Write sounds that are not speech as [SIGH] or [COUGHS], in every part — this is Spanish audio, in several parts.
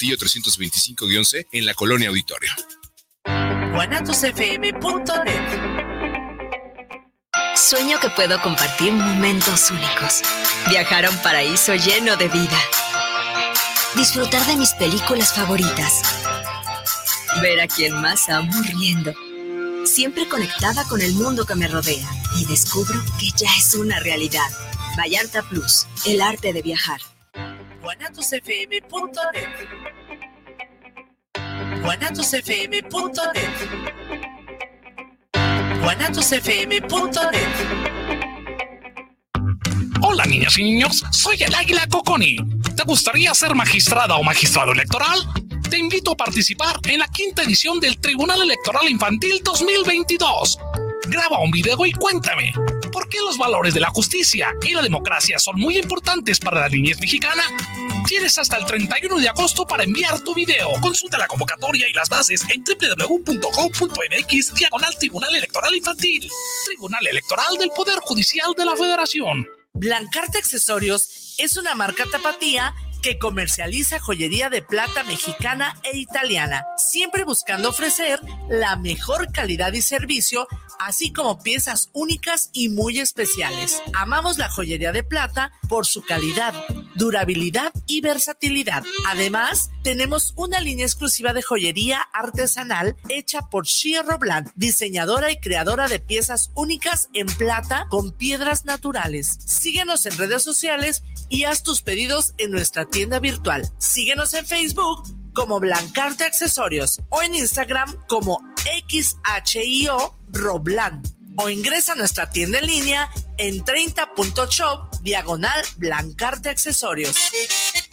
Saltillo 325-11 en la colonia Auditorio. Sueño que puedo compartir momentos únicos. Viajar a un paraíso lleno de vida. Disfrutar de mis películas favoritas. Ver a quien más amo riendo. Siempre conectada con el mundo que me rodea. Y descubro que ya es una realidad. Vallarta Plus, el arte de viajar. guanatosfm.net guanatosfm.net guanatosfm.net Hola niñas y niños, soy el Águila Coconi. ¿Te gustaría ser magistrada o magistrado electoral? Te invito a participar en la quinta edición del Tribunal Electoral Infantil 2022. Graba un video y cuéntame, ¿por qué los valores de la justicia y la democracia son muy importantes para la niñez mexicana? Tienes hasta el 31 de agosto para enviar tu video. Consulta la convocatoria y las bases en www.gov.mx diagonal Tribunal Electoral Infantil. Tribunal Electoral del Poder Judicial de la Federación. Blancarte Accesorios es una marca tapatía que comercializa joyería de plata mexicana e italiana, siempre buscando ofrecer la mejor calidad y servicio, así como piezas únicas y muy especiales. Amamos la joyería de plata por su calidad, durabilidad y versatilidad. Además, tenemos una línea exclusiva de joyería artesanal hecha por Shia Robland, diseñadora y creadora de piezas únicas en plata con piedras naturales. Síguenos en redes sociales y haz tus pedidos en nuestra tienda virtual. Síguenos en Facebook como Blancarte Accesorios o en Instagram como XHIO Roblan o ingresa a nuestra tienda en línea en 30.shop diagonal Blancarte Accesorios.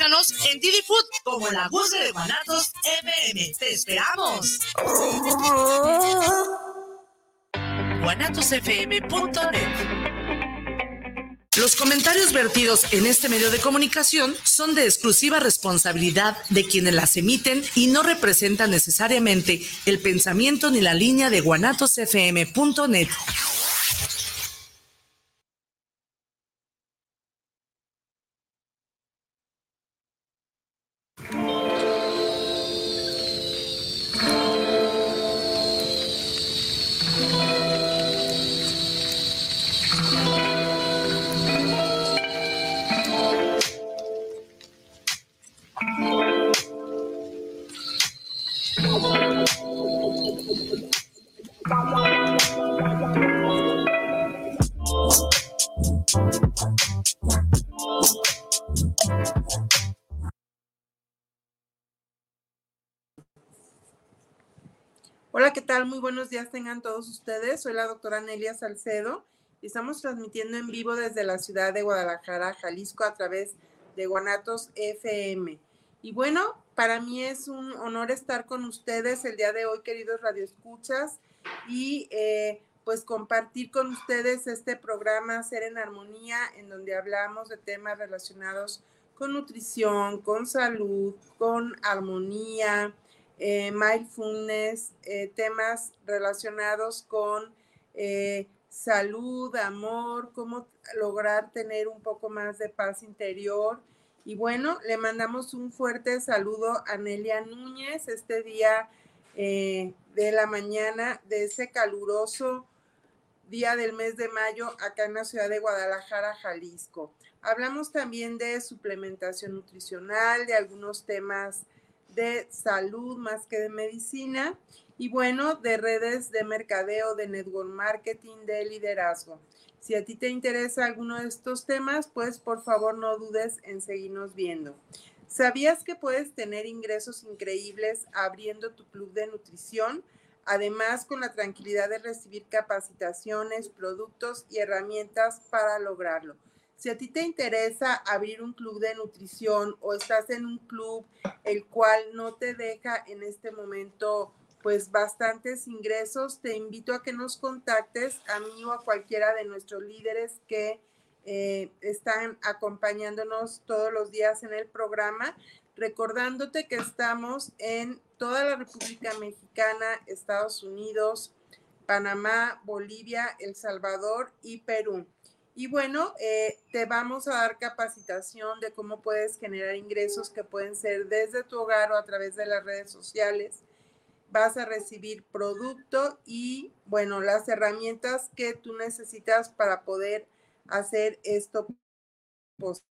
En Didi Food como la voz de Guanatos FM. ¡Te esperamos! guanatosfm.net los comentarios vertidos en este medio de comunicación son de exclusiva responsabilidad de quienes las emiten y no representan necesariamente el pensamiento ni la línea de guanatosfm.net. tal? Muy buenos días tengan todos ustedes. Soy la doctora Nelia Salcedo y estamos transmitiendo en vivo desde la ciudad de Guadalajara, Jalisco, a través de Guanatos FM. Y bueno, para mí es un honor estar con ustedes el día de hoy, queridos radioescuchas, y eh, pues compartir con ustedes este programa Ser en Armonía, en donde hablamos de temas relacionados con nutrición, con salud, con armonía, eh, mindfulness, eh, temas relacionados con eh, salud, amor, cómo lograr tener un poco más de paz interior. Y bueno, le mandamos un fuerte saludo a Nelia Núñez este día de la mañana de ese caluroso día del mes de mayo acá en la ciudad de Guadalajara, Jalisco. Hablamos también de suplementación nutricional, de algunos temas de salud más que de medicina y bueno, de redes de mercadeo, de network marketing, de liderazgo. Si a ti te interesa alguno de estos temas, pues por favor no dudes en seguirnos viendo. ¿Sabías que puedes tener ingresos increíbles abriendo tu club de nutrición? Además, con la tranquilidad de recibir capacitaciones, productos y herramientas para lograrlo. Si a ti te interesa abrir un club de nutrición o estás en un club el cual no te deja en este momento pues bastantes ingresos, te invito a que nos contactes a mí o a cualquiera de nuestros líderes que eh, están acompañándonos todos los días en el programa, recordándote que estamos en toda la República Mexicana, Estados Unidos, Panamá, Bolivia, El Salvador y Perú. Y bueno, eh, te vamos a dar capacitación de cómo puedes generar ingresos que pueden ser desde tu hogar o a través de las redes sociales. Vas a recibir producto y, bueno, las herramientas que tú necesitas para poder hacer esto posible.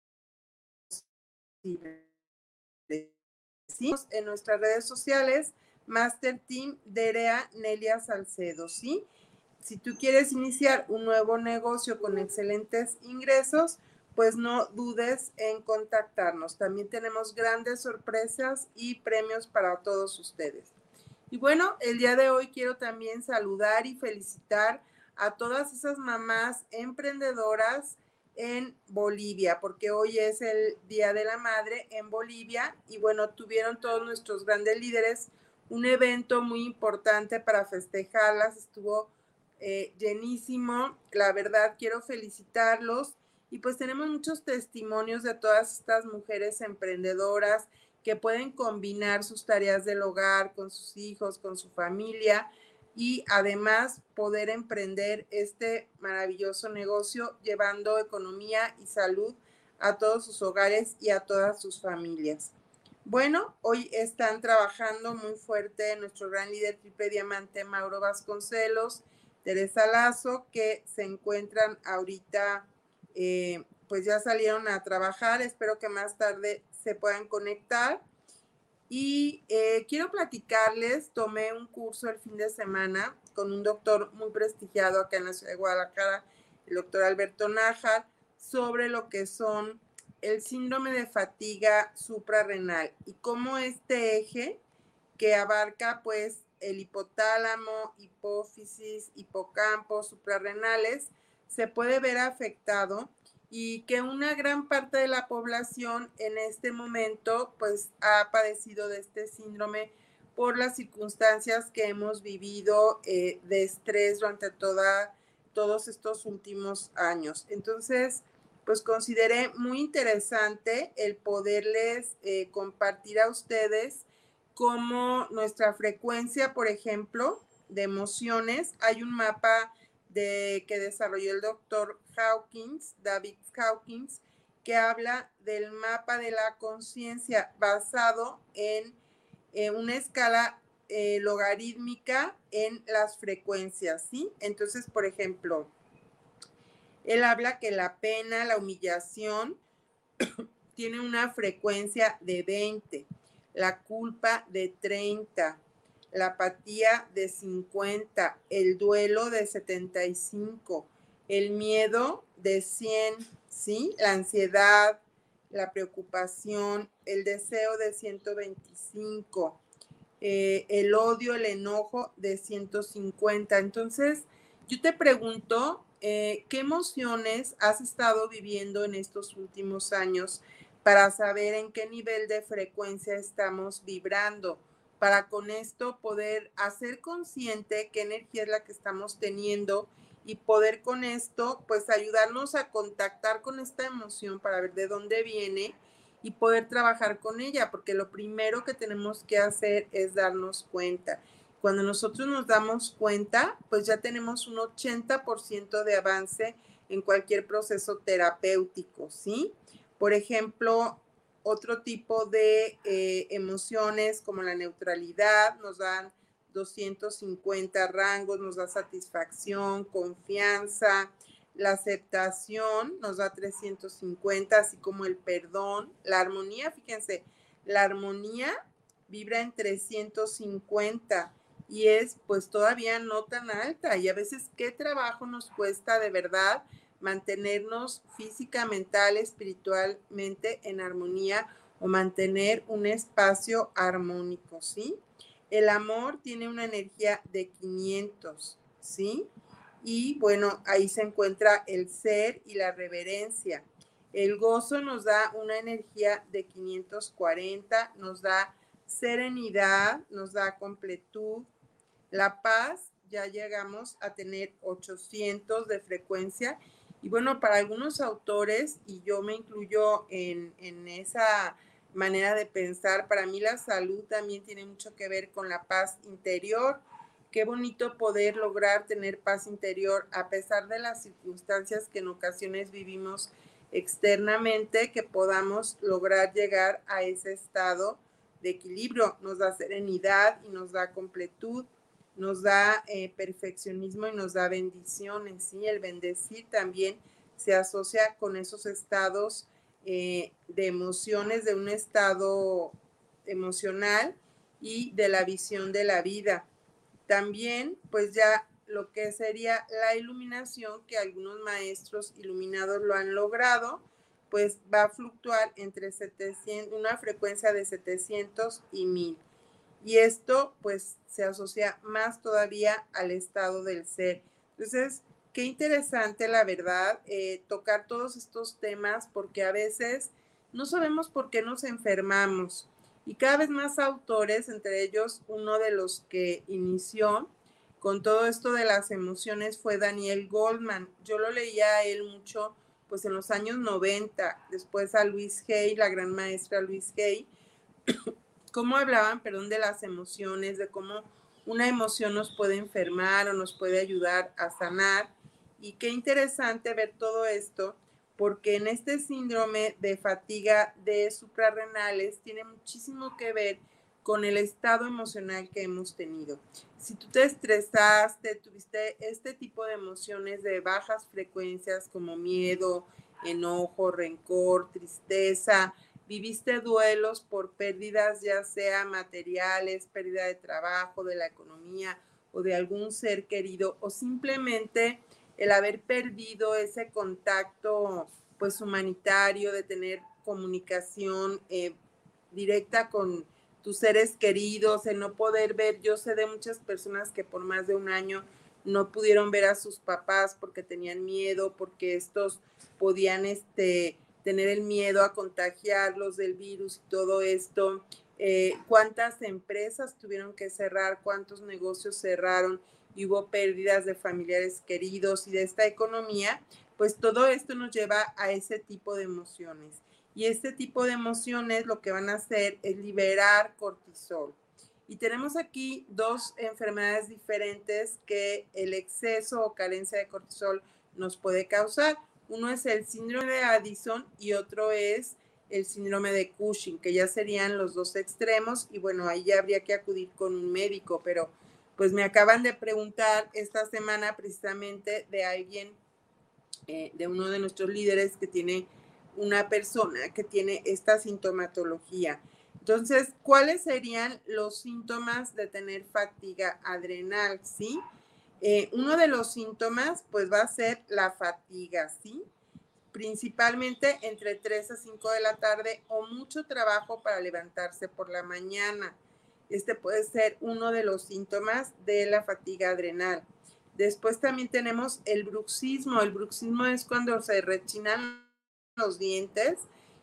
En nuestras redes sociales, Master Team Derea Nelia Salcedo, ¿sí? Si tú quieres iniciar un nuevo negocio con excelentes ingresos, pues no dudes en contactarnos. También tenemos grandes sorpresas y premios para todos ustedes. Y bueno, el día de hoy quiero también saludar y felicitar a todas esas mamás emprendedoras en Bolivia, porque hoy es el Día de la Madre en Bolivia y bueno, tuvieron todos nuestros grandes líderes un evento muy importante para festejarlas, estuvo eh, llenísimo. La verdad, quiero felicitarlos. Y pues tenemos muchos testimonios de todas estas mujeres emprendedoras que pueden combinar sus tareas del hogar con sus hijos, con su familia y además poder emprender este maravilloso negocio llevando economía y salud a todos sus hogares y a todas sus familias. Bueno, hoy están trabajando muy fuerte nuestro gran líder triple diamante Mauro Vasconcelos Teresa Lazo, que se encuentran ahorita, eh, pues ya salieron a trabajar, espero que más tarde se puedan conectar. Y eh, quiero platicarles, tomé un curso el fin de semana con un doctor muy prestigiado acá en la ciudad de Guadalajara, el doctor Alberto Nájar, sobre lo que son el síndrome de fatiga suprarrenal y cómo este eje que abarca pues el hipotálamo, hipófisis, hipocampo, suprarrenales, se puede ver afectado y que una gran parte de la población en este momento pues ha padecido de este síndrome por las circunstancias que hemos vivido eh, de estrés durante toda, todos estos últimos años. Entonces, pues consideré muy interesante el poderles eh, compartir a ustedes como nuestra frecuencia, por ejemplo, de emociones. Hay un mapa de, que desarrolló el doctor Hawkins, David Hawkins, que habla del mapa de la conciencia basado en una escala eh, logarítmica en las frecuencias, ¿sí? Entonces, por ejemplo, él habla que la pena, la humillación, [COUGHS] tiene una frecuencia de 20 la culpa de 30, la apatía de 50, el duelo de 75, el miedo de 100, ¿sí? La ansiedad, la preocupación, el deseo de 125, eh, el odio, el enojo de 150. Entonces, yo te pregunto, eh, ¿qué emociones has estado viviendo en estos últimos años? Para saber en qué nivel de frecuencia estamos vibrando, para con esto poder hacer consciente qué energía es la que estamos teniendo y poder con esto pues ayudarnos a contactar con esta emoción para ver de dónde viene y poder trabajar con ella, porque lo primero que tenemos que hacer es darnos cuenta. Cuando nosotros nos damos cuenta, pues ya tenemos un 80% de avance en cualquier proceso terapéutico, ¿sí? Por ejemplo, otro tipo de eh, emociones como la neutralidad nos dan 250 rangos, nos da satisfacción, confianza, la aceptación nos da 350, así como el perdón, la armonía, fíjense, la armonía vibra en 350 y es pues todavía no tan alta y a veces qué trabajo nos cuesta de verdad mantenernos física, mental, espiritualmente en armonía o mantener un espacio armónico, ¿sí? El amor tiene una energía de 500, ¿sí? Y bueno, ahí se encuentra el ser y la reverencia. El gozo nos da una energía de 540, nos da serenidad, nos da completud. La paz, ya llegamos a tener 800 de frecuencia. Y bueno, para algunos autores, y yo me incluyo en, esa manera de pensar, para mí la salud también tiene mucho que ver con la paz interior. Qué bonito poder lograr tener paz interior a pesar de las circunstancias que en ocasiones vivimos externamente, que podamos lograr llegar a ese estado de equilibrio. Nos da serenidad y nos da completud, nos da eh, perfeccionismo y nos da bendiciones. ¿sí? El bendecir también se asocia con esos estados eh, de emociones, de un estado emocional y de la visión de la vida. También, pues ya lo que sería la iluminación, que algunos maestros iluminados lo han logrado, pues va a fluctuar entre 700, una frecuencia de 700 y 1000. Y esto pues se asocia más todavía al estado del ser. Entonces, qué interesante la verdad eh, tocar todos estos temas porque a veces no sabemos por qué nos enfermamos. Y cada vez más autores, entre ellos uno de los que inició con todo esto de las emociones fue Daniel Goldman. Yo lo leía a él mucho pues en los años 90, después a Luis Hay, la gran maestra Luis Hay, cómo hablaban, perdón, de las emociones, de cómo una emoción nos puede enfermar o nos puede ayudar a sanar. Y qué interesante ver todo esto, porque en este síndrome de fatiga de suprarrenales tiene muchísimo que ver con el estado emocional que hemos tenido. Si tú te estresaste, tuviste este tipo de emociones de bajas frecuencias como miedo, enojo, rencor, tristeza, viviste duelos por pérdidas ya sea materiales, pérdida de trabajo, de la economía o de algún ser querido o simplemente el haber perdido ese contacto pues humanitario de tener comunicación eh, directa con tus seres queridos, en no poder ver. Yo sé de muchas personas que por más de un año no pudieron ver a sus papás porque tenían miedo, porque estos podían este, tener el miedo a contagiarlos del virus y todo esto. Eh, cuántas empresas tuvieron que cerrar, cuántos negocios cerraron y hubo pérdidas de familiares queridos y de esta economía, pues todo esto nos lleva a ese tipo de emociones. Y este tipo de emociones lo que van a hacer es liberar cortisol. Y tenemos aquí dos enfermedades diferentes que el exceso o carencia de cortisol nos puede causar. Uno es el síndrome de Addison y otro es el síndrome de Cushing, que ya serían los dos extremos. Y bueno, ahí ya habría que acudir con un médico, pero pues me acaban de preguntar esta semana precisamente de alguien, eh, de uno de nuestros líderes que tiene una persona que tiene esta sintomatología. Entonces, ¿cuáles serían los síntomas de tener fatiga adrenal? ¿Sí? Eh, uno de los síntomas, pues va a ser la fatiga, ¿sí? Principalmente entre 3 a 5 de la tarde o mucho trabajo para levantarse por la mañana. Este puede ser uno de los síntomas de la fatiga adrenal. Después también tenemos el bruxismo. El bruxismo es cuando se rechinan los dientes.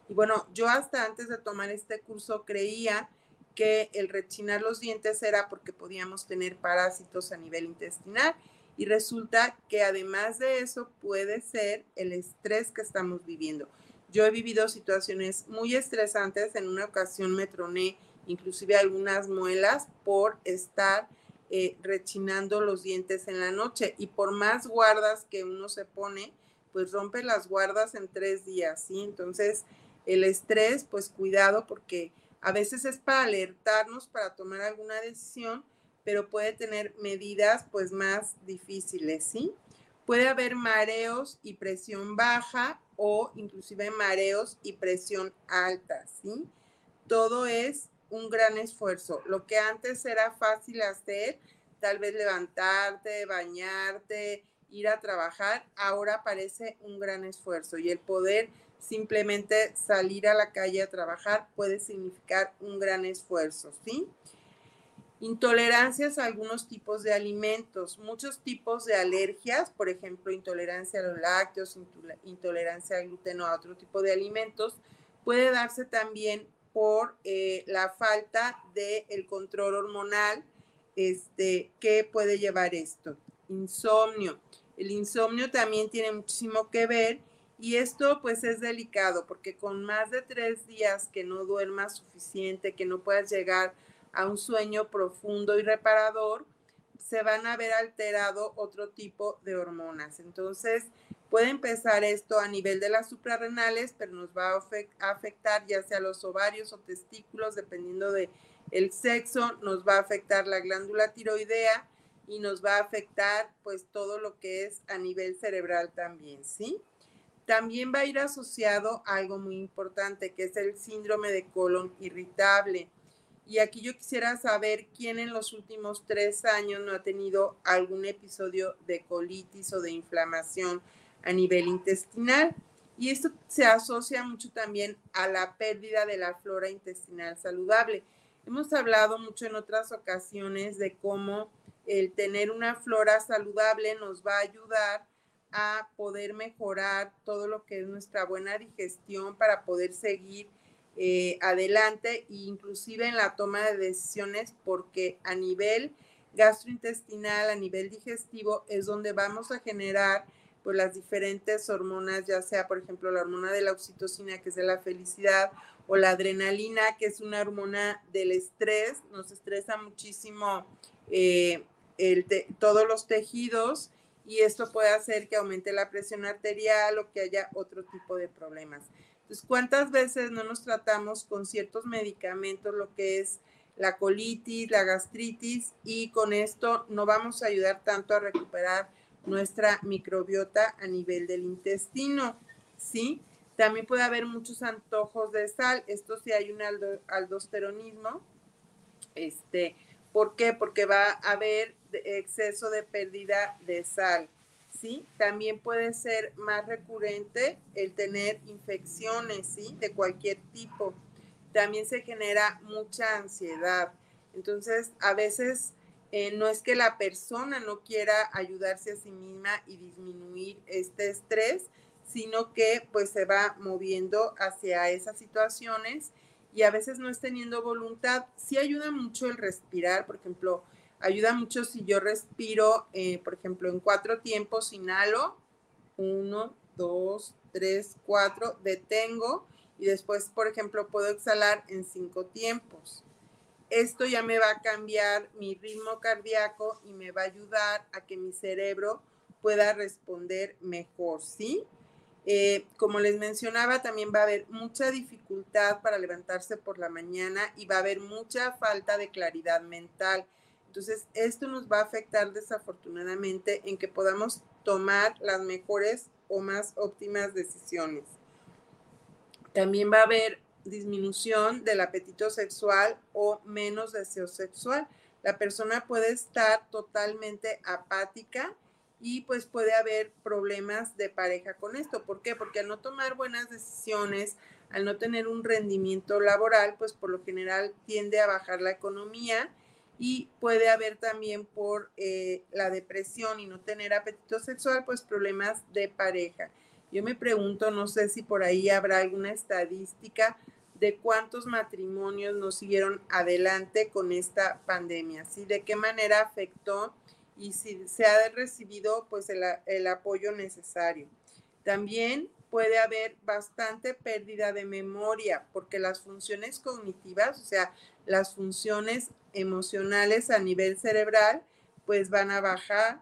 Y bueno, yo hasta antes de tomar este curso creía que el rechinar los dientes era porque podíamos tener parásitos a nivel intestinal y resulta que además de eso puede ser el estrés que estamos viviendo. Yo he vivido situaciones muy estresantes, en una ocasión me troné inclusive algunas muelas por estar eh, rechinando los dientes en la noche y por más guardas que uno se pone, pues rompe las guardas en tres días, ¿sí? Entonces, el estrés, pues cuidado porque a veces es para alertarnos para tomar alguna decisión, pero puede tener medidas pues más difíciles, ¿sí? Puede haber mareos y presión baja o inclusive mareos y presión alta, ¿sí? Todo es un gran esfuerzo. Lo que antes era fácil hacer, tal vez levantarte, bañarte, ir a trabajar, ahora parece un gran esfuerzo y el poder simplemente salir a la calle a trabajar puede significar un gran esfuerzo, ¿sí? Intolerancias a algunos tipos de alimentos, muchos tipos de alergias, por ejemplo, intolerancia a los lácteos, intolerancia al gluten o a otro tipo de alimentos, puede darse también por eh, la falta del el control hormonal este, que puede llevar esto. Insomnio. El insomnio también tiene muchísimo que ver y esto pues es delicado porque con más de tres días que no duermas suficiente, que no puedas llegar a un sueño profundo y reparador, se van a ver alterado otro tipo de hormonas. Entonces, puede empezar esto a nivel de las suprarrenales, pero nos va a afectar ya sea los ovarios o testículos, dependiendo de el sexo, nos va a afectar la glándula tiroidea y nos va a afectar pues todo lo que es a nivel cerebral también, ¿sí? También va a ir asociado a algo muy importante, que es el síndrome de colon irritable. Y aquí yo quisiera saber quién en los últimos tres años no ha tenido algún episodio de colitis o de inflamación a nivel intestinal. Y esto se asocia mucho también a la pérdida de la flora intestinal saludable. Hemos hablado mucho en otras ocasiones de cómo el tener una flora saludable nos va a ayudar a poder mejorar todo lo que es nuestra buena digestión para poder seguir eh, adelante e inclusive en la toma de decisiones porque a nivel gastrointestinal, a nivel digestivo, es donde vamos a generar pues las diferentes hormonas, ya sea por ejemplo la hormona de la oxitocina, que es de la felicidad, o la adrenalina, que es una hormona del estrés, nos estresa muchísimo eh, el todos los tejidos y esto puede hacer que aumente la presión arterial o que haya otro tipo de problemas. Entonces, ¿cuántas veces no nos tratamos con ciertos medicamentos lo que es la colitis, la gastritis y con esto no vamos a ayudar tanto a recuperar nuestra microbiota a nivel del intestino, ¿sí? También puede haber muchos antojos de sal, esto sí hay un aldosteronismo, este, ¿por qué? Porque va a haber exceso de pérdida de sal. ¿sí? También puede ser más recurrente el tener infecciones, ¿sí? De cualquier tipo. También se genera mucha ansiedad. Entonces, a veces eh, no es que la persona no quiera ayudarse a sí misma y disminuir este estrés, sino que pues se va moviendo hacia esas situaciones y a veces no es teniendo voluntad. Sí ayuda mucho el respirar, por ejemplo, Ayuda mucho si yo respiro, eh, por ejemplo, en cuatro tiempos, inhalo, uno, dos, tres, cuatro, detengo y después, por ejemplo, puedo exhalar en cinco tiempos. Esto ya me va a cambiar mi ritmo cardíaco y me va a ayudar a que mi cerebro pueda responder mejor, ¿sí? Eh, como les mencionaba, también va a haber mucha dificultad para levantarse por la mañana y va a haber mucha falta de claridad mental. Entonces, esto nos va a afectar desafortunadamente en que podamos tomar las mejores o más óptimas decisiones. También va a haber disminución del apetito sexual o menos deseo sexual. La persona puede estar totalmente apática y pues puede haber problemas de pareja con esto. ¿Por qué? Porque al no tomar buenas decisiones, al no tener un rendimiento laboral, pues por lo general tiende a bajar la economía y puede haber también por eh, la depresión y no tener apetito sexual, pues problemas de pareja. Yo me pregunto, no sé si por ahí habrá alguna estadística de cuántos matrimonios nos siguieron adelante con esta pandemia, ¿sí? De qué manera afectó y si se ha recibido pues el, el apoyo necesario. También puede haber bastante pérdida de memoria porque las funciones cognitivas, o sea, las funciones emocionales a nivel cerebral, pues van a bajar,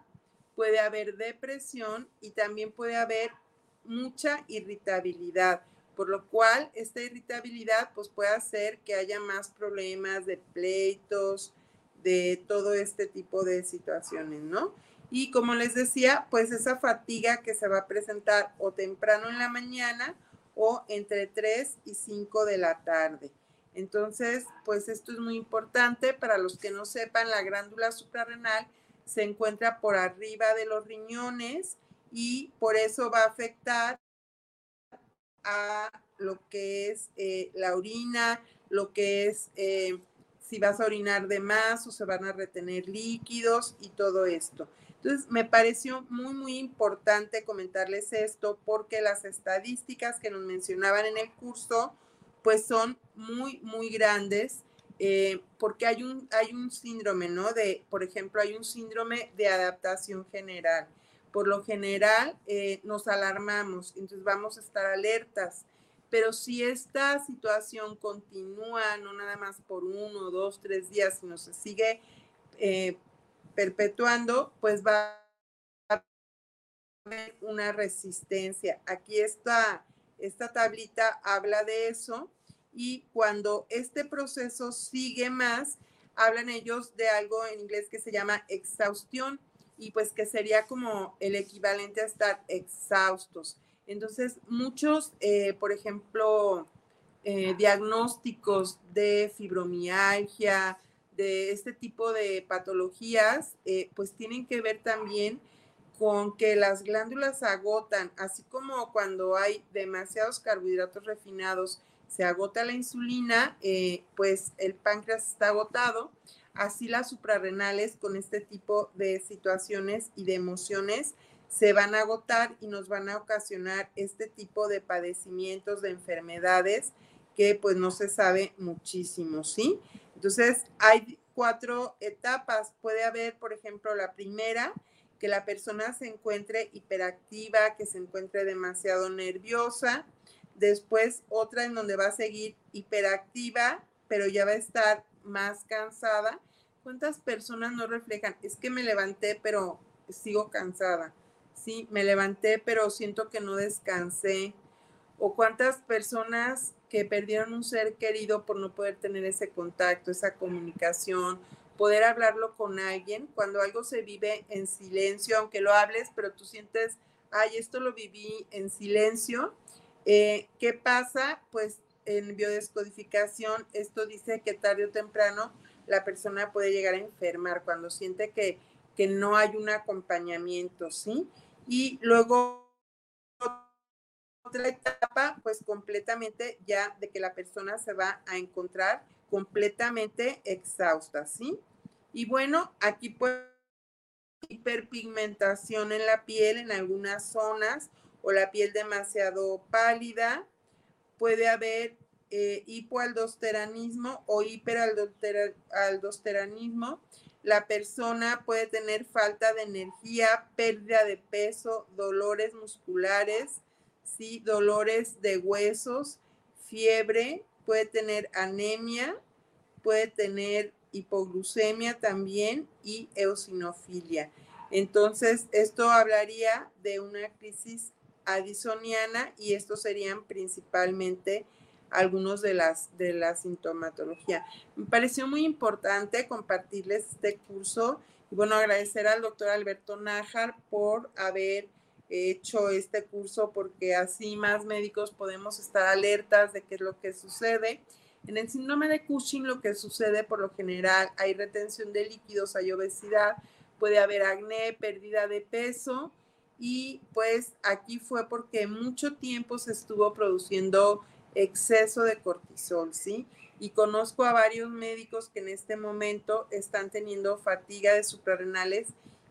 puede haber depresión y también puede haber mucha irritabilidad, por lo cual esta irritabilidad pues puede hacer que haya más problemas de pleitos, de todo este tipo de situaciones, ¿no? Y como les decía, pues esa fatiga que se va a presentar o temprano en la mañana o entre 3 y 5 de la tarde. Entonces, pues esto es muy importante. Para los que no sepan, la glándula suprarrenal se encuentra por arriba de los riñones y por eso va a afectar a lo que es eh, la orina, lo que es eh, si vas a orinar de más o se van a retener líquidos y todo esto. Entonces, me pareció muy, muy importante comentarles esto porque las estadísticas que nos mencionaban en el curso, pues son muy, muy grandes, eh, porque hay un, hay un síndrome, ¿no? De, por ejemplo, hay un síndrome de adaptación general. Por lo general, eh, nos alarmamos, entonces vamos a estar alertas. Pero si esta situación continúa, no nada más por uno, dos, tres días, sino se sigue eh, perpetuando, pues va a haber una resistencia. Aquí está, esta tablita habla de eso y cuando este proceso sigue más, hablan ellos de algo en inglés que se llama exhaustión y pues que sería como el equivalente a estar exhaustos. Entonces, muchos, eh, por ejemplo, eh, diagnósticos de fibromialgia, de este tipo de patologías, eh, pues tienen que ver también con que las glándulas agotan, así como cuando hay demasiados carbohidratos refinados, se agota la insulina, pues el páncreas está agotado, así las suprarrenales con este tipo de situaciones y de emociones se van a agotar y nos van a ocasionar este tipo de padecimientos, de enfermedades que pues no se sabe muchísimo, ¿sí? Entonces, hay cuatro etapas. Puede haber, por ejemplo, la primera, que la persona se encuentre hiperactiva, que se encuentre demasiado nerviosa. Después, otra en donde va a seguir hiperactiva, pero ya va a estar más cansada. ¿Cuántas personas no reflejan? Es que me levanté, pero sigo cansada. Sí, me levanté, pero siento que no descansé. O cuántas personas que perdieron un ser querido por no poder tener ese contacto, esa comunicación, poder hablarlo con alguien, cuando algo se vive en silencio, aunque lo hables, pero tú sientes, ay, esto lo viví en silencio. Eh, ¿Qué pasa? Pues en biodescodificación, esto dice que tarde o temprano la persona puede llegar a enfermar cuando siente que, que no hay un acompañamiento, ¿sí? Y luego otra etapa, pues completamente ya de que la persona se va a encontrar completamente exhausta, ¿sí? Y bueno, aquí puede hiperpigmentación en la piel en algunas zonas o la piel demasiado pálida. Puede haber eh, hipoaldosteranismo o hiperaldosteranismo. La persona puede tener falta de energía, pérdida de peso, dolores musculares, ¿sí? dolores de huesos, fiebre, puede tener anemia, puede tener hipoglucemia también y eosinofilia. Entonces, esto hablaría de una crisis adisoniana y estos serían principalmente algunos de las de la sintomatología. Me pareció muy importante compartirles este curso y bueno, agradecer al doctor Alberto Nájar por haber hecho este curso porque así más médicos podemos estar alertas de qué es lo que sucede. En el síndrome de Cushing lo que sucede por lo general hay retención de líquidos, hay obesidad, puede haber acné, pérdida de peso y pues aquí fue porque mucho tiempo se estuvo produciendo exceso de cortisol, ¿sí? Y conozco a varios médicos que en este momento están teniendo fatiga de suprarrenales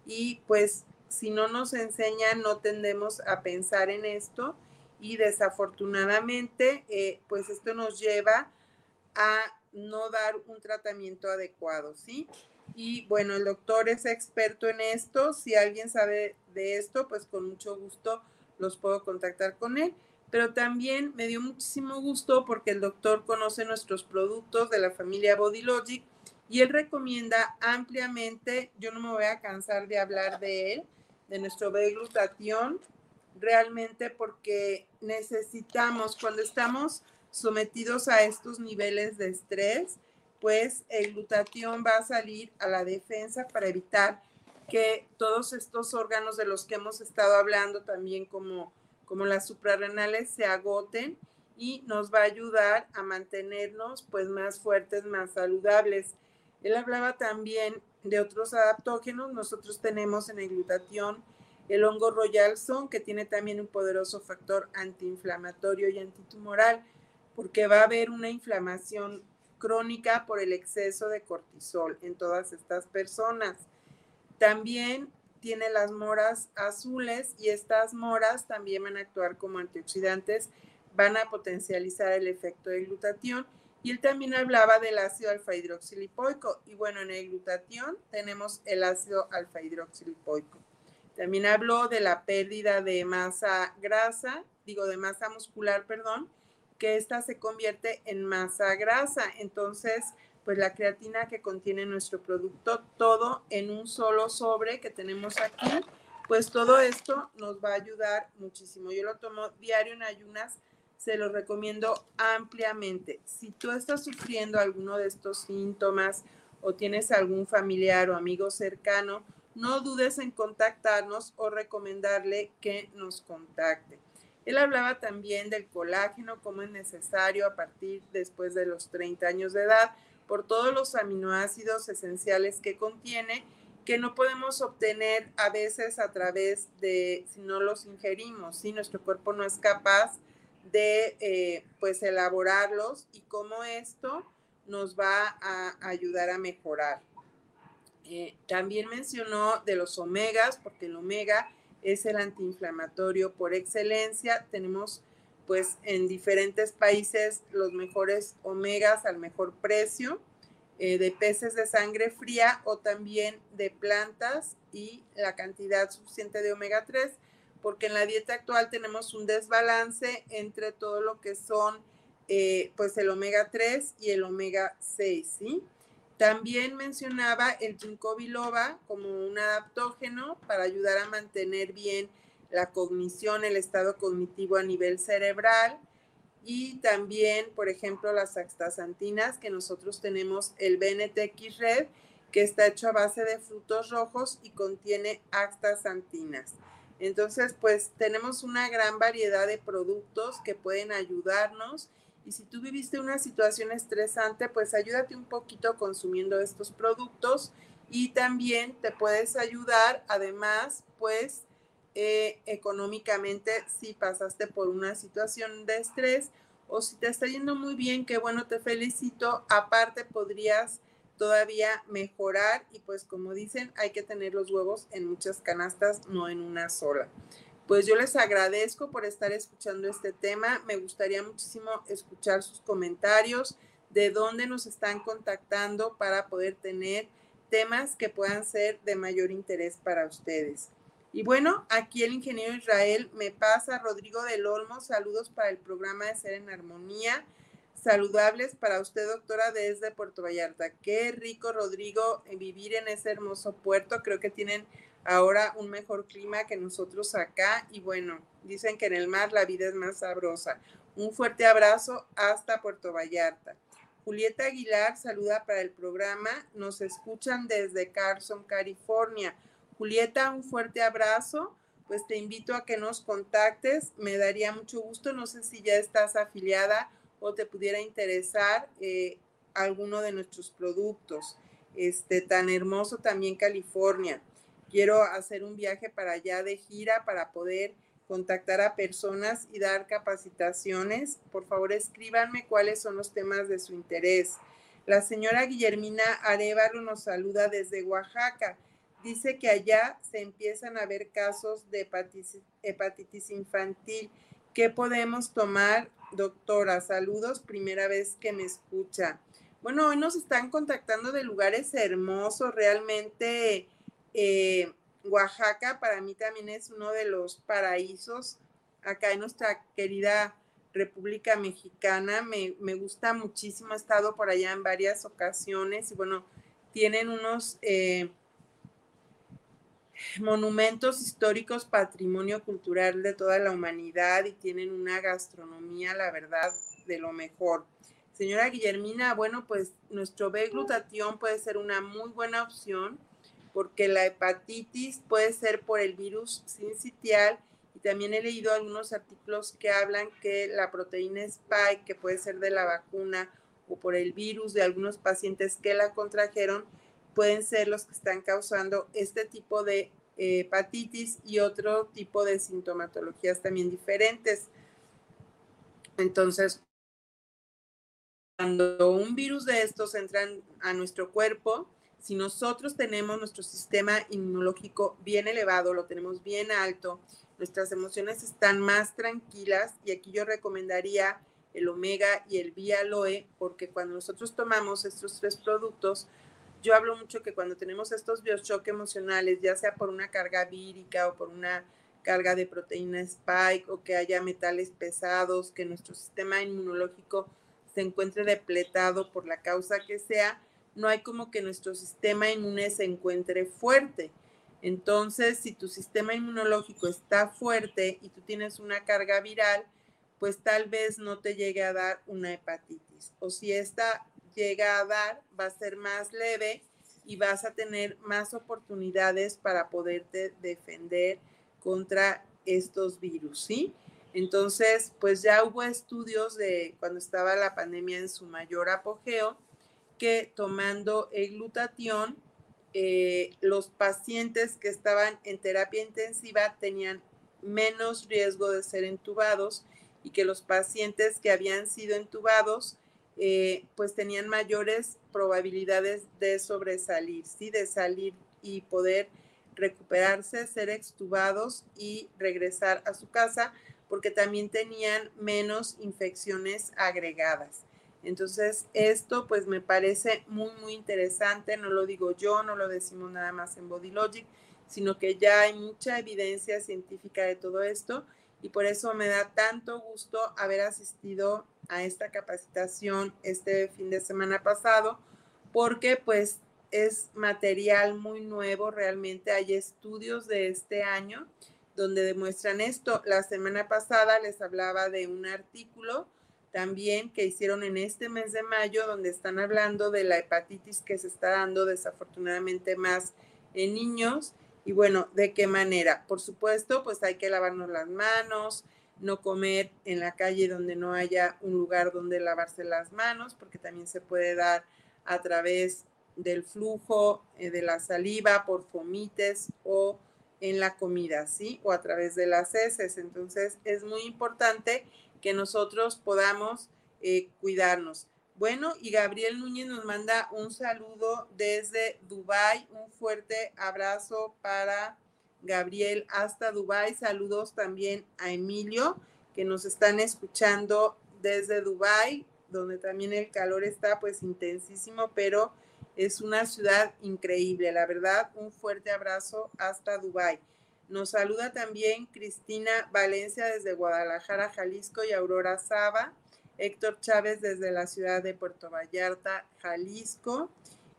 y pues si no nos enseñan, no tendemos a pensar en esto y desafortunadamente, eh, pues esto nos lleva a no dar un tratamiento adecuado, ¿sí? Y bueno, el doctor es experto en esto. Si alguien sabe de esto, pues con mucho gusto los puedo contactar con él. Pero también me dio muchísimo gusto porque el doctor conoce nuestros productos de la familia Bodylogic y él recomienda ampliamente, yo no me voy a cansar de hablar de él, de nuestro B-glutatión, realmente porque necesitamos, cuando estamos sometidos a estos niveles de estrés, pues el glutatión va a salir a la defensa para evitar que todos estos órganos de los que hemos estado hablando también como, como las suprarrenales se agoten y nos va a ayudar a mantenernos pues más fuertes, más saludables. Él hablaba también de otros adaptógenos. Nosotros tenemos en el glutatión el hongo royalson, que tiene también un poderoso factor antiinflamatorio y antitumoral, porque va a haber una inflamación crónica por el exceso de cortisol en todas estas personas. También tiene las moras azules y estas moras también van a actuar como antioxidantes, van a potencializar el efecto del glutatión. Y él también hablaba del ácido alfa hidroxilipoico. Y bueno, en el glutatión tenemos el ácido alfa hidroxilipoico. También habló de la pérdida de masa grasa, digo de masa muscular, perdón, que esta se convierte en masa grasa. Entonces, pues la creatina que contiene nuestro producto, todo en un solo sobre que tenemos aquí, pues todo esto nos va a ayudar muchísimo. Yo lo tomo diario en ayunas, se lo recomiendo ampliamente. Si tú estás sufriendo alguno de estos síntomas o tienes algún familiar o amigo cercano, no dudes en contactarnos o recomendarle que nos contacte. Él hablaba también del colágeno, cómo es necesario a partir después de los 30 años de edad, por todos los aminoácidos esenciales que contiene, que no podemos obtener a veces a través de, si no los ingerimos, si nuestro cuerpo no es capaz de, eh, pues, elaborarlos y cómo esto nos va a ayudar a mejorar. Eh, también mencionó de los omegas, porque el omega es el antiinflamatorio por excelencia. Tenemos pues en diferentes países los mejores omegas al mejor precio eh, de peces de sangre fría o también de plantas y la cantidad suficiente de omega 3 porque en la dieta actual tenemos un desbalance entre todo lo que son eh, pues el omega 3 y el omega 6, ¿sí? También mencionaba el ginkgo biloba como un adaptógeno para ayudar a mantener bien la cognición, el estado cognitivo a nivel cerebral y también, por ejemplo, las astaxantinas que nosotros tenemos el BNTX Red que está hecho a base de frutos rojos y contiene astaxantinas. Entonces, pues tenemos una gran variedad de productos que pueden ayudarnos y si tú viviste una situación estresante, pues ayúdate un poquito consumiendo estos productos y también te puedes ayudar, además, pues eh, económicamente si pasaste por una situación de estrés o si te está yendo muy bien, qué bueno, te felicito. Aparte podrías todavía mejorar y pues como dicen, hay que tener los huevos en muchas canastas, no en una sola pues yo les agradezco por estar escuchando este tema. Me gustaría muchísimo escuchar sus comentarios, de dónde nos están contactando para poder tener temas que puedan ser de mayor interés para ustedes. Y bueno, aquí el ingeniero Israel me pasa, Rodrigo del Olmo, saludos para el programa de Ser en Armonía. Saludables para usted, doctora, desde Puerto Vallarta. Qué rico, Rodrigo, vivir en ese hermoso puerto. Creo que tienen ahora un mejor clima que nosotros acá y bueno, dicen que en el mar la vida es más sabrosa. Un fuerte abrazo hasta Puerto Vallarta. Julieta Aguilar saluda para el programa. Nos escuchan desde Carson, California. Julieta, un fuerte abrazo. Pues te invito a que nos contactes. Me daría mucho gusto. No sé si ya estás afiliada o te pudiera interesar eh, alguno de nuestros productos. Este tan hermoso también California quiero hacer un viaje para allá de gira para poder contactar a personas y dar capacitaciones. Por favor, escríbanme cuáles son los temas de su interés. La señora Guillermina Arevalo nos saluda desde Oaxaca. Dice que allá se empiezan a ver casos de hepatitis, infantil. ¿Qué podemos tomar, doctora? Saludos, primera vez que me escucha. Bueno, hoy nos están contactando de lugares hermosos, realmente eh, Oaxaca para mí también es uno de los paraísos acá en nuestra querida República Mexicana. Me, gusta muchísimo, he estado por allá en varias ocasiones y bueno, tienen unos eh, monumentos históricos, patrimonio cultural de toda la humanidad y tienen una gastronomía, la verdad, de lo mejor. Señora Guillermina, bueno, pues nuestro B-glutatión puede ser una muy buena opción porque la hepatitis puede ser por el virus sincitial y también he leído algunos artículos que hablan que la proteína spike, que puede ser de la vacuna o por el virus de algunos pacientes que la contrajeron, pueden ser los que están causando este tipo de eh, hepatitis y otro tipo de sintomatologías también diferentes. Entonces, cuando un virus de estos entra a nuestro cuerpo, si nosotros tenemos nuestro sistema inmunológico bien elevado, lo tenemos bien alto, nuestras emociones están más tranquilas y aquí yo recomendaría el omega y el bialoe porque cuando nosotros tomamos estos tres productos, yo hablo mucho que cuando tenemos estos bioshock emocionales, ya sea por una carga vírica o por una carga de proteína spike o que haya metales pesados, que nuestro sistema inmunológico se encuentre depletado por la causa que sea, no hay como que nuestro sistema inmune se encuentre fuerte. Entonces, si tu sistema inmunológico está fuerte y tú tienes una carga viral, pues tal vez no te llegue a dar una hepatitis. O si esta llega a dar, va a ser más leve y vas a tener más oportunidades para poderte defender contra estos virus, ¿sí? Entonces, pues ya hubo estudios de cuando estaba la pandemia en su mayor apogeo, que tomando el glutatión, eh, los pacientes que estaban en terapia intensiva tenían menos riesgo de ser entubados y que los pacientes que habían sido entubados eh, pues tenían mayores probabilidades de sobresalir, ¿sí? de salir y poder recuperarse, ser extubados y regresar a su casa porque también tenían menos infecciones agregadas. Entonces, esto pues me parece muy, muy interesante, no lo digo yo, no lo decimos nada más en Body Logic, sino que ya hay mucha evidencia científica de todo esto y por eso me da tanto gusto haber asistido a esta capacitación este fin de semana pasado, porque pues es material muy nuevo, realmente hay estudios de este año donde demuestran esto. La semana pasada les hablaba de un artículo también que hicieron en este mes de mayo, donde están hablando de la hepatitis que se está dando desafortunadamente más en niños. Y bueno, ¿de qué manera? Por supuesto, pues hay que lavarnos las manos, no comer en la calle donde no haya un lugar donde lavarse las manos, porque también se puede dar a través del flujo eh, de la saliva por fomites o en la comida, ¿sí? O a través de las heces. Entonces, es muy importante que nosotros podamos eh, cuidarnos. Bueno, y Gabriel Núñez nos manda un saludo desde Dubai, un fuerte abrazo para Gabriel hasta Dubai. Saludos también a Emilio, que nos están escuchando desde Dubai, donde también el calor está pues intensísimo, pero es una ciudad increíble, la verdad. Un fuerte abrazo hasta Dubai. Nos saluda también Cristina Valencia desde Guadalajara, Jalisco y Aurora Saba. Héctor Chávez desde la ciudad de Puerto Vallarta, Jalisco.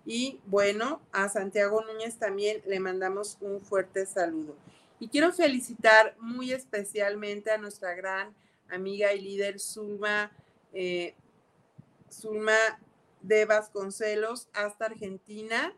Y bueno, a Santiago Núñez también le mandamos un fuerte saludo. Y quiero felicitar muy especialmente a nuestra gran amiga y líder Zulma, eh, Zulma de Vasconcelos hasta Argentina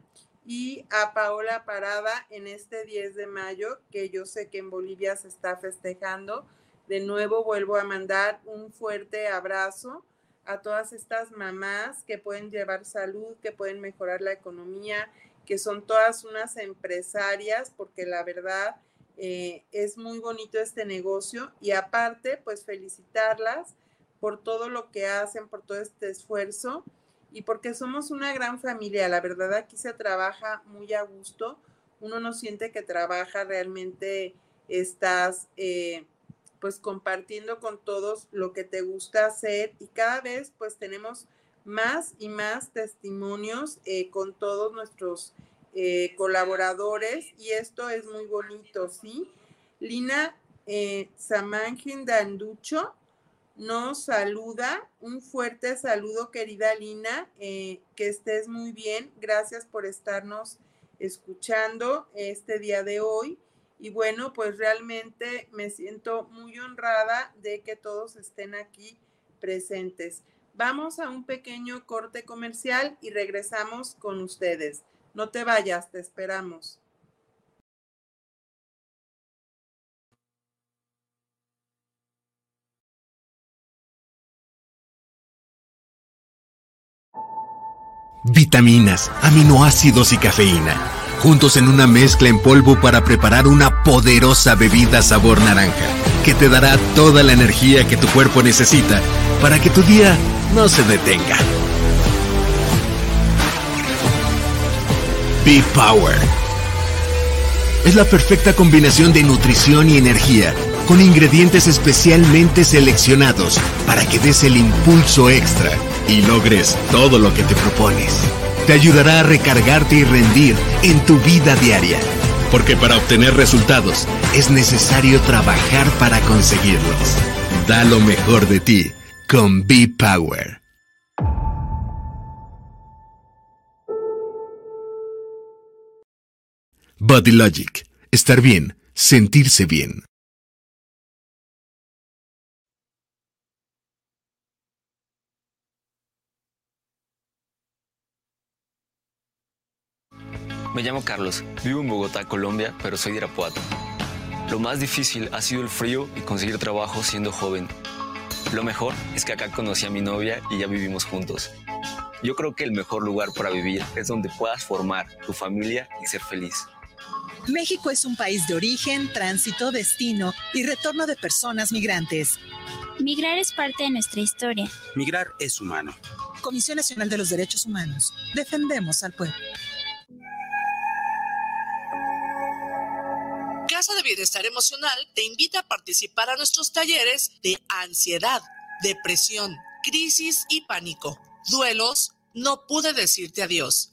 y a Paola Parada en este 10 de mayo, que yo sé que en Bolivia se está festejando. De nuevo vuelvo a mandar un fuerte abrazo a todas estas mamás que pueden llevar salud, que pueden mejorar la economía, que son todas unas empresarias, porque la verdad eh, es muy bonito este negocio y aparte, pues felicitarlas por todo lo que hacen, por todo este esfuerzo y porque somos una gran familia. La verdad aquí se trabaja muy a gusto. Uno no siente que trabaja, realmente estás eh, pues compartiendo con todos lo que te gusta hacer y cada vez pues tenemos más y más testimonios eh, con todos nuestros eh, colaboradores y esto es muy bonito, ¿sí? Lina eh, Danducho nos saluda. Un fuerte saludo, querida Lina. Eh, que estés muy bien. Gracias por estarnos escuchando este día de hoy. Y bueno, pues realmente me siento muy honrada de que todos estén aquí presentes. Vamos a un pequeño corte comercial y regresamos con ustedes. No te vayas, te esperamos. vitaminas, aminoácidos y cafeína, juntos en una mezcla en polvo para preparar una poderosa bebida sabor naranja. que te dará toda la energía que tu cuerpo necesita para que tu día no se detenga. Be Power. Es la perfecta combinación de nutrición y energía, con ingredientes especialmente seleccionados para que des el impulso extra y logres todo lo que te propones. Te ayudará a recargarte y rendir en tu vida diaria. Porque para obtener resultados es necesario trabajar para conseguirlos. Da lo mejor de ti con Be Power. Body Logic. Estar bien, sentirse bien. Me llamo Carlos, vivo en Bogotá, Colombia, pero soy de Irapuato. Lo más difícil ha sido el frío y conseguir trabajo siendo joven. Lo mejor es que acá conocí a mi novia y ya vivimos juntos. Yo creo que el mejor lugar para vivir es donde puedas formar tu familia y ser feliz. México es un país de origen, tránsito, destino y retorno de personas migrantes. Migrar es parte de nuestra historia. Migrar es humano. Comisión Nacional de los Derechos Humanos. Defendemos al pueblo. De Bienestar Emocional te invita a participar a nuestros talleres de ansiedad, depresión, crisis y pánico, duelos, no pude decirte adiós,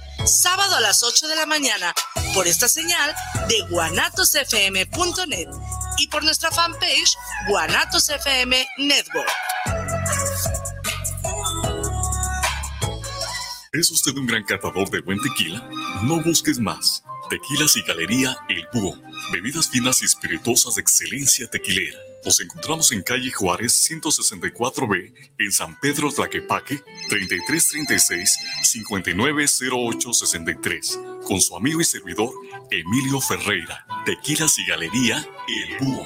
sábado a las 8 de la mañana, por esta señal de guanatosfm.net y por nuestra fanpage Guanatos FM Network. ¿Es usted un gran catador de buen tequila? No busques más. Tequilas y Galería El Búho. Bebidas finas y espirituosas de excelencia tequilera. Nos encontramos en calle Juárez 164B, en San Pedro Tlaquepaque, 3336-590863, con su amigo y servidor Emilio Ferreira. Tequilas y Galería El Búho.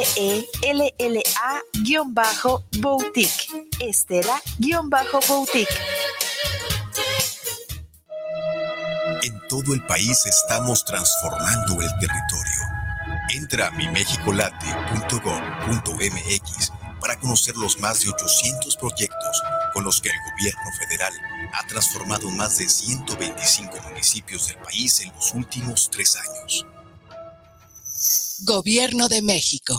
S-T-E-L-L-A-Boutique. Estela-Boutique. En todo el país estamos transformando el territorio. Entra a mimexicolate.gov.mx para conocer los más de 800 proyectos con los que el gobierno federal ha transformado más de 125 municipios del país en los últimos tres años. Gobierno de México.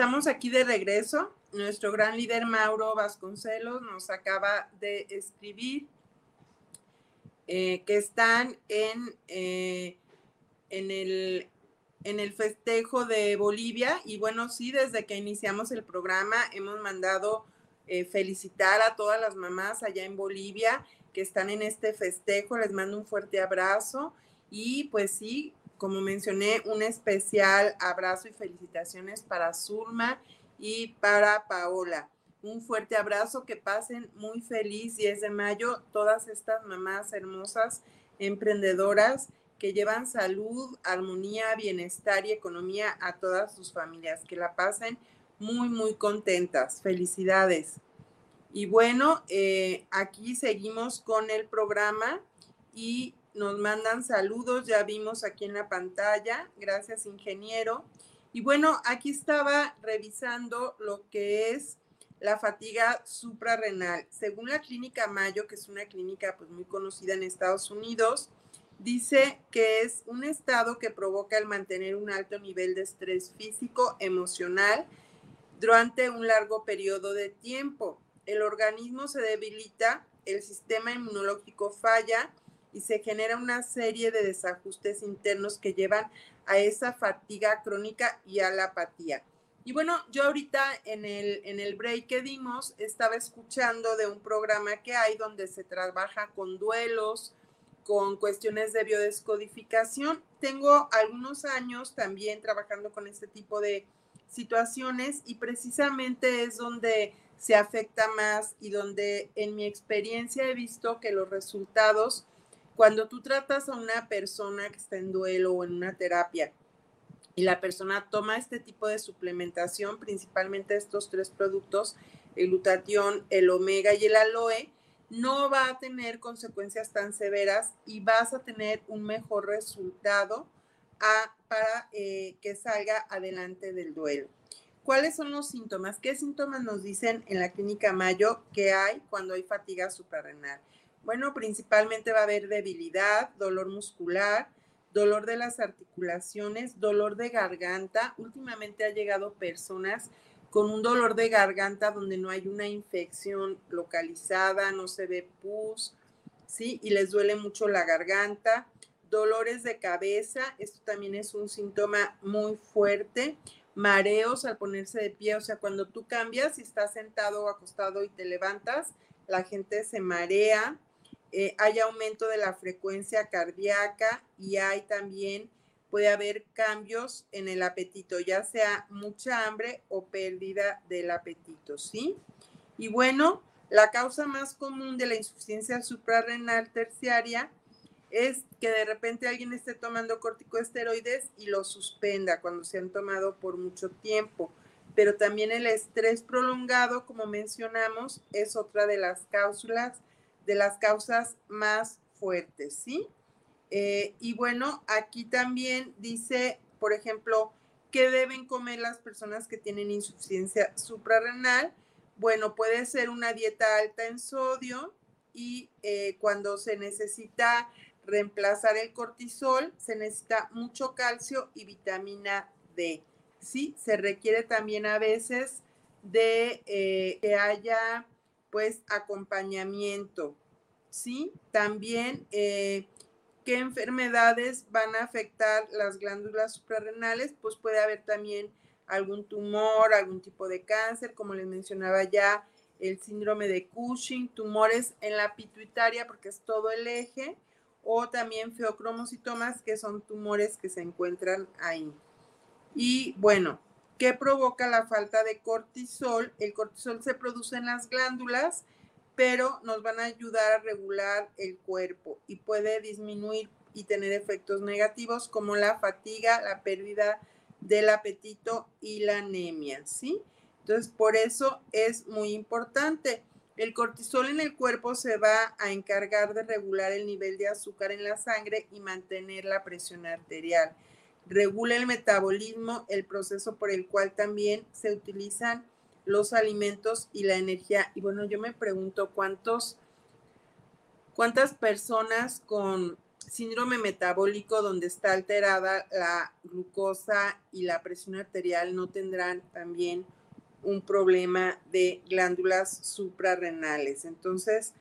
Estamos aquí de regreso. Nuestro gran líder Mauro Vasconcelos nos acaba de escribir eh, que están en, eh, en, el, en el festejo de Bolivia. Y bueno, sí, desde que iniciamos el programa hemos mandado eh, felicitar a todas las mamás allá en Bolivia que están en este festejo. Les mando un fuerte abrazo y pues sí, como mencioné, un especial abrazo y felicitaciones para Zulma y para Paola. Un fuerte abrazo, que pasen muy feliz 10 de mayo todas estas mamás hermosas, emprendedoras que llevan salud, armonía, bienestar y economía a todas sus familias, que la pasen muy, muy contentas. Felicidades. Y bueno, eh, aquí seguimos con el programa y nos mandan saludos, ya vimos aquí en la pantalla. Gracias, ingeniero. Y bueno, aquí estaba revisando lo que es la fatiga suprarrenal. Según la clínica Mayo, que es una clínica pues muy conocida en Estados Unidos, dice que es un estado que provoca el mantener un alto nivel de estrés físico, emocional durante un largo periodo de tiempo. El organismo se debilita, el sistema inmunológico falla y se genera una serie de desajustes internos que llevan a esa fatiga crónica y a la apatía. Y bueno, yo ahorita en el, en el break que dimos estaba escuchando de un programa que hay donde se trabaja con duelos, con cuestiones de biodescodificación. Tengo algunos años también trabajando con este tipo de situaciones y precisamente es donde se afecta más y donde en mi experiencia he visto que los resultados cuando tú tratas a una persona que está en duelo o en una terapia y la persona toma este tipo de suplementación, principalmente estos tres productos, el glutatión, el omega y el aloe, no va a tener consecuencias tan severas y vas a tener un mejor resultado para eh, que salga adelante del duelo. ¿Cuáles son los síntomas? ¿Qué síntomas nos dicen en la clínica Mayo que hay cuando hay fatiga suprarrenal? Bueno, principalmente va a haber debilidad, dolor muscular, dolor de las articulaciones, dolor de garganta. Últimamente ha llegado personas con un dolor de garganta donde no hay una infección localizada, no se ve pus, ¿sí? Y les duele mucho la garganta. Dolores de cabeza, esto también es un síntoma muy fuerte. Mareos al ponerse de pie, o sea, cuando tú cambias y estás sentado o acostado y te levantas, la gente se marea eh, hay aumento de la frecuencia cardíaca y hay también, puede haber cambios en el apetito, ya sea mucha hambre o pérdida del apetito, ¿sí? Y bueno, la causa más común de la insuficiencia suprarrenal terciaria es que de repente alguien esté tomando corticosteroides y lo suspenda cuando se han tomado por mucho tiempo. Pero también el estrés prolongado, como mencionamos, es otra de las cáusulas de las causas más fuertes, ¿sí? Eh, y bueno, aquí también dice, por ejemplo, ¿qué deben comer las personas que tienen insuficiencia suprarrenal? Bueno, puede ser una dieta alta en sodio y eh, cuando se necesita reemplazar el cortisol, se necesita mucho calcio y vitamina D. Sí, se requiere también a veces de eh, que haya pues acompañamiento, ¿sí? También, eh, ¿qué enfermedades van a afectar las glándulas suprarrenales? Pues puede haber también algún tumor, algún tipo de cáncer, como les mencionaba ya, el síndrome de Cushing, tumores en la pituitaria, porque es todo el eje, o también feocromocitomas, que son tumores que se encuentran ahí. Y bueno, ¿Qué provoca la falta de cortisol? El cortisol se produce en las glándulas, pero nos van a ayudar a regular el cuerpo y puede disminuir y tener efectos negativos como la fatiga, la pérdida del apetito y la anemia, ¿sí? Entonces, por eso es muy importante. El cortisol en el cuerpo se va a encargar de regular el nivel de azúcar en la sangre y mantener la presión arterial regula el metabolismo, el proceso por el cual también se utilizan los alimentos y la energía. Y bueno, yo me pregunto cuántos, cuántas personas con síndrome metabólico donde está alterada la glucosa y la presión arterial no tendrán también un problema de glándulas suprarrenales. Entonces,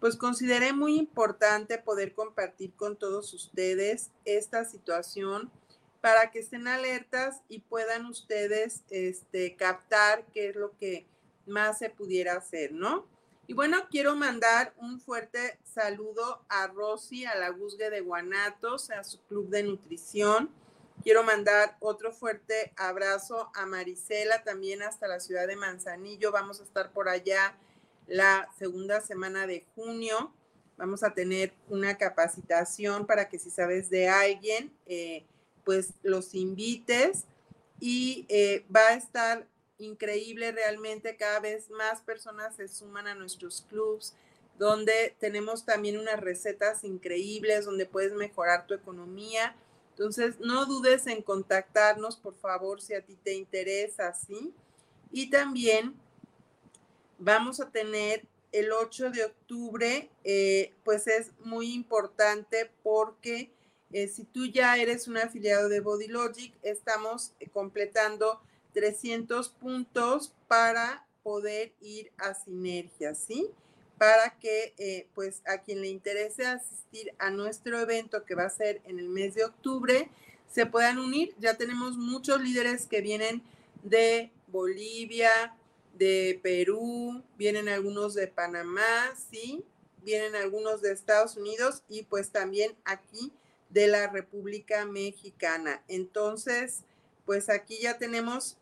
pues consideré muy importante poder compartir con todos ustedes esta situación para que estén alertas y puedan ustedes este, captar qué es lo que más se pudiera hacer, ¿no? Y bueno, quiero mandar un fuerte saludo a Rosy, a la Guzgue de Guanatos, a su club de nutrición. Quiero mandar otro fuerte abrazo a Marisela, también hasta la ciudad de Manzanillo. Vamos a estar por allá la segunda semana de junio. Vamos a tener una capacitación para que si sabes de alguien, eh, pues los invites. Y eh, va a estar increíble realmente, cada vez más personas se suman a nuestros clubs, donde tenemos también unas recetas increíbles, donde puedes mejorar tu economía. Entonces, no dudes en contactarnos, por favor, si a ti te interesa, ¿sí? Y también vamos a tener el 8 de octubre, eh, pues es muy importante porque eh, si tú ya eres un afiliado de Body Logic, estamos completando 300 puntos para poder ir a Sinergia, ¿sí? Para que, eh, pues, a quien le interese asistir a nuestro evento que va a ser en el mes de octubre, se puedan unir. Ya tenemos muchos líderes que vienen de Bolivia, de Perú, vienen algunos de Panamá, ¿sí? Vienen algunos de Estados Unidos y pues también aquí de la República Mexicana. Entonces, pues aquí ya tenemos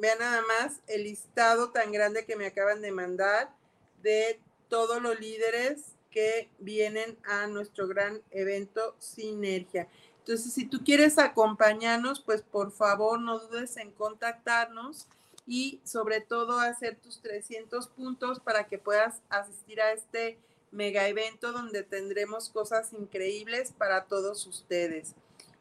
Vean nada más el listado tan grande que me acaban de mandar de todos los líderes que vienen a nuestro gran evento Sinergia. Entonces, si tú quieres acompañarnos, pues por favor no dudes en contactarnos y sobre todo hacer tus 300 puntos para que puedas asistir a este mega evento donde tendremos cosas increíbles para todos ustedes.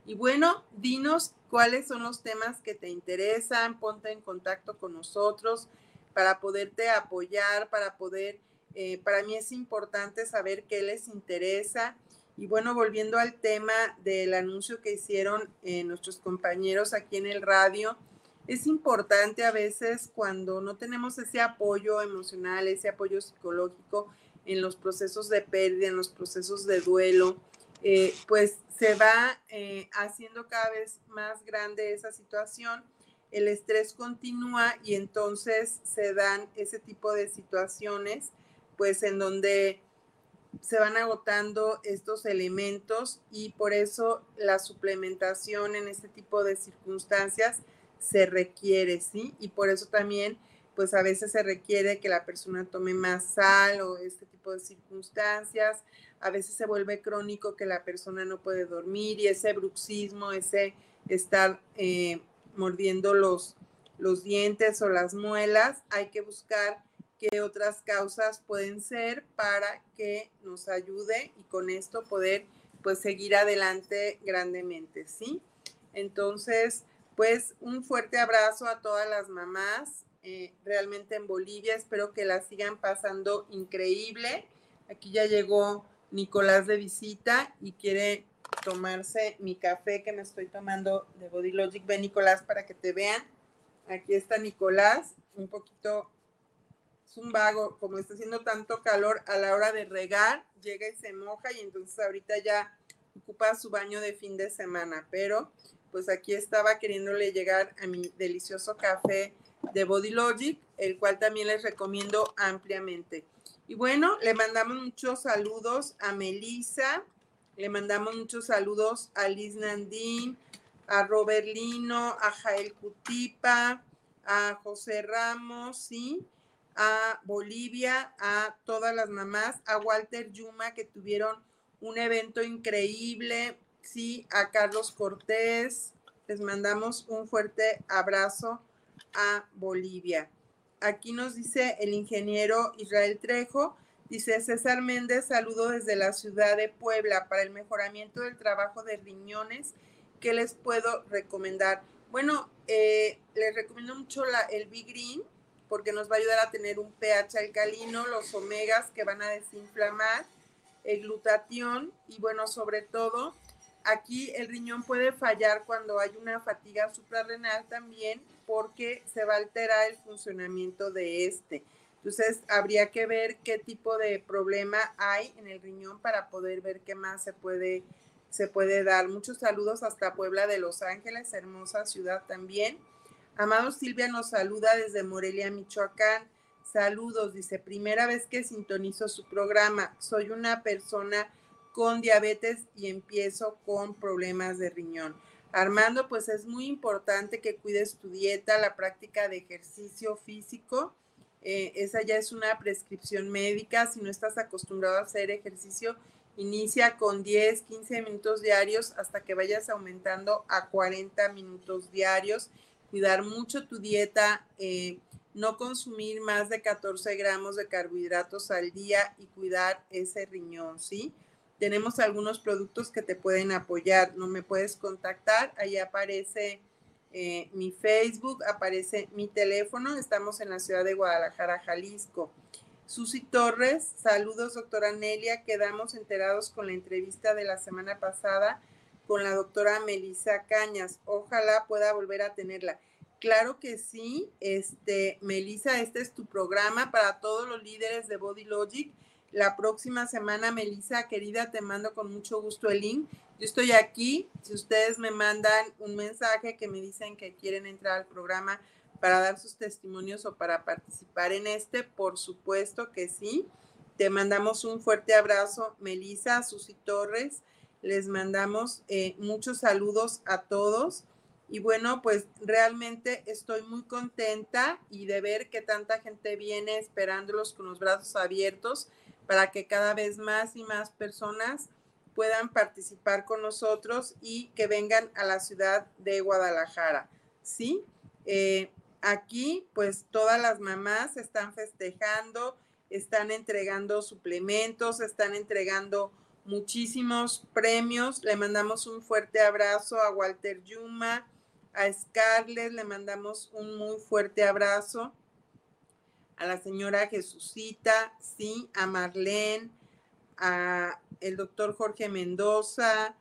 Y bueno, dinos cuáles son los temas que te interesan, ponte en contacto con nosotros para poderte apoyar, para poder, eh, para mí es importante saber qué les interesa. Y bueno, volviendo al tema del anuncio que hicieron eh, nuestros compañeros aquí en el radio, es importante a veces cuando no tenemos ese apoyo emocional, ese apoyo psicológico en los procesos de pérdida, en los procesos de duelo, eh, pues se va eh, haciendo cada vez más grande esa situación, el estrés continúa y entonces se dan ese tipo de situaciones, pues en donde se van agotando estos elementos y por eso la suplementación en este tipo de circunstancias se requiere, ¿sí? Y por eso también, pues a veces se requiere que la persona tome más sal o este tipo de circunstancias a veces se vuelve crónico que la persona no puede dormir y ese bruxismo, ese estar eh, mordiendo los, los dientes o las muelas, hay que buscar qué otras causas pueden ser para que nos ayude y con esto poder pues seguir adelante grandemente, ¿sí? Entonces, pues un fuerte abrazo a todas las mamás, eh, realmente en Bolivia, espero que la sigan pasando increíble. Aquí ya llegó Nicolás de visita y quiere tomarse mi café que me estoy tomando de Body Logic. Ven, Nicolás, para que te vean. Aquí está Nicolás, un poquito, es un vago, como está haciendo tanto calor a la hora de regar, llega y se moja y entonces ahorita ya ocupa su baño de fin de semana, pero pues aquí estaba queriéndole llegar a mi delicioso café de Body Logic, el cual también les recomiendo ampliamente. Y bueno, le mandamos muchos saludos a Melissa, le mandamos muchos saludos a Liz Nandín, a Robert Lino, a Jael Cutipa, a José Ramos, sí, a Bolivia, a todas las mamás, a Walter Yuma, que tuvieron un evento increíble, sí, a Carlos Cortés, les mandamos un fuerte abrazo a Bolivia. Aquí nos dice el ingeniero Israel Trejo, dice César Méndez, saludo desde la ciudad de Puebla para el mejoramiento del trabajo de riñones. ¿Qué les puedo recomendar? Bueno, eh, les recomiendo mucho la, el Big Green porque nos va a ayudar a tener un pH alcalino, los omegas que van a desinflamar, el glutatión y bueno, sobre todo, aquí el riñón puede fallar cuando hay una fatiga suprarrenal también porque se va a alterar el funcionamiento de este. Entonces, habría que ver qué tipo de problema hay en el riñón para poder ver qué más se puede, se puede dar. Muchos saludos hasta Puebla de Los Ángeles, hermosa ciudad también. Amado Silvia nos saluda desde Morelia, Michoacán. Saludos, dice, primera vez que sintonizo su programa. Soy una persona con diabetes y empiezo con problemas de riñón. Armando, pues es muy importante que cuides tu dieta, la práctica de ejercicio físico. Eh, esa ya es una prescripción médica. Si no estás acostumbrado a hacer ejercicio, inicia con 10, 15 minutos diarios hasta que vayas aumentando a 40 minutos diarios. Cuidar mucho tu dieta. Eh, no consumir más de 14 gramos de carbohidratos al día y cuidar ese riñón, ¿sí? Tenemos algunos productos que te pueden apoyar, no me puedes contactar, ahí aparece eh, mi Facebook, aparece mi teléfono, estamos en la ciudad de Guadalajara, Jalisco. Susi Torres, saludos doctora Nelia, quedamos enterados con la entrevista de la semana pasada con la doctora Melissa Cañas, ojalá pueda volver a tenerla. Claro que sí, este, Melissa, este es tu programa para todos los líderes de Body Logic. La próxima semana, Melissa, querida, te mando con mucho gusto el link. Yo estoy aquí. Si ustedes me mandan un mensaje que me dicen que quieren entrar al programa para dar sus testimonios o para participar en este, por supuesto que sí. Te mandamos un fuerte abrazo, Melissa, Susi Torres. Les mandamos eh, muchos saludos a todos. Y bueno, pues realmente estoy muy contenta y de ver que tanta gente viene esperándolos con los brazos abiertos para que cada vez más y más personas puedan participar con nosotros y que vengan a la ciudad de Guadalajara. ¿Sí? Eh, aquí, pues todas las mamás están festejando, están entregando suplementos, están entregando muchísimos premios. Le mandamos un fuerte abrazo a Walter Yuma, a Scarlett le mandamos un muy fuerte abrazo. A la señora Jesucita, sí, a Marlene, a el doctor Jorge Mendoza,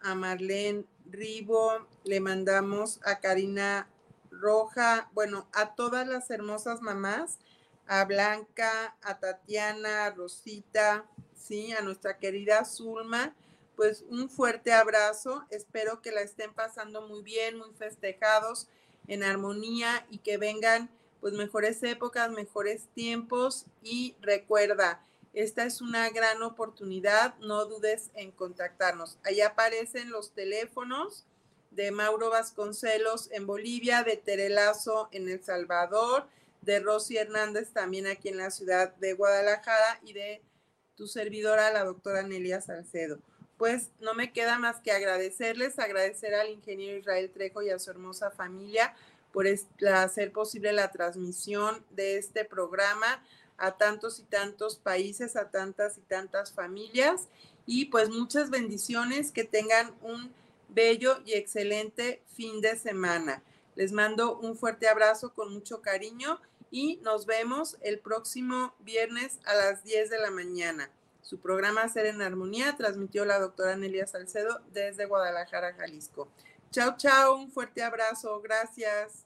a Marlene Ribo, le mandamos a Karina Roja, bueno, a todas las hermosas mamás, a Blanca, a Tatiana, a Rosita, sí, a nuestra querida Zulma, pues un fuerte abrazo. Espero que la estén pasando muy bien, muy festejados, en armonía y que vengan pues mejores épocas, mejores tiempos y recuerda, esta es una gran oportunidad, no dudes en contactarnos. Ahí aparecen los teléfonos de Mauro Vasconcelos en Bolivia, de Terelazo en El Salvador, de Rosy Hernández también aquí en la ciudad de Guadalajara y de tu servidora, la doctora Nelia Salcedo pues no me queda más que agradecerles, agradecer al ingeniero Israel Trejo y a su hermosa familia por hacer posible la transmisión de este programa a tantos y tantos países, a tantas y tantas familias. Y pues muchas bendiciones, que tengan un bello y excelente fin de semana. Les mando un fuerte abrazo con mucho cariño y nos vemos el próximo viernes a las 10 de la mañana. Su programa Ser en Armonía transmitió la doctora Nelia Salcedo desde Guadalajara, Jalisco. Chao, chao, un fuerte abrazo, gracias.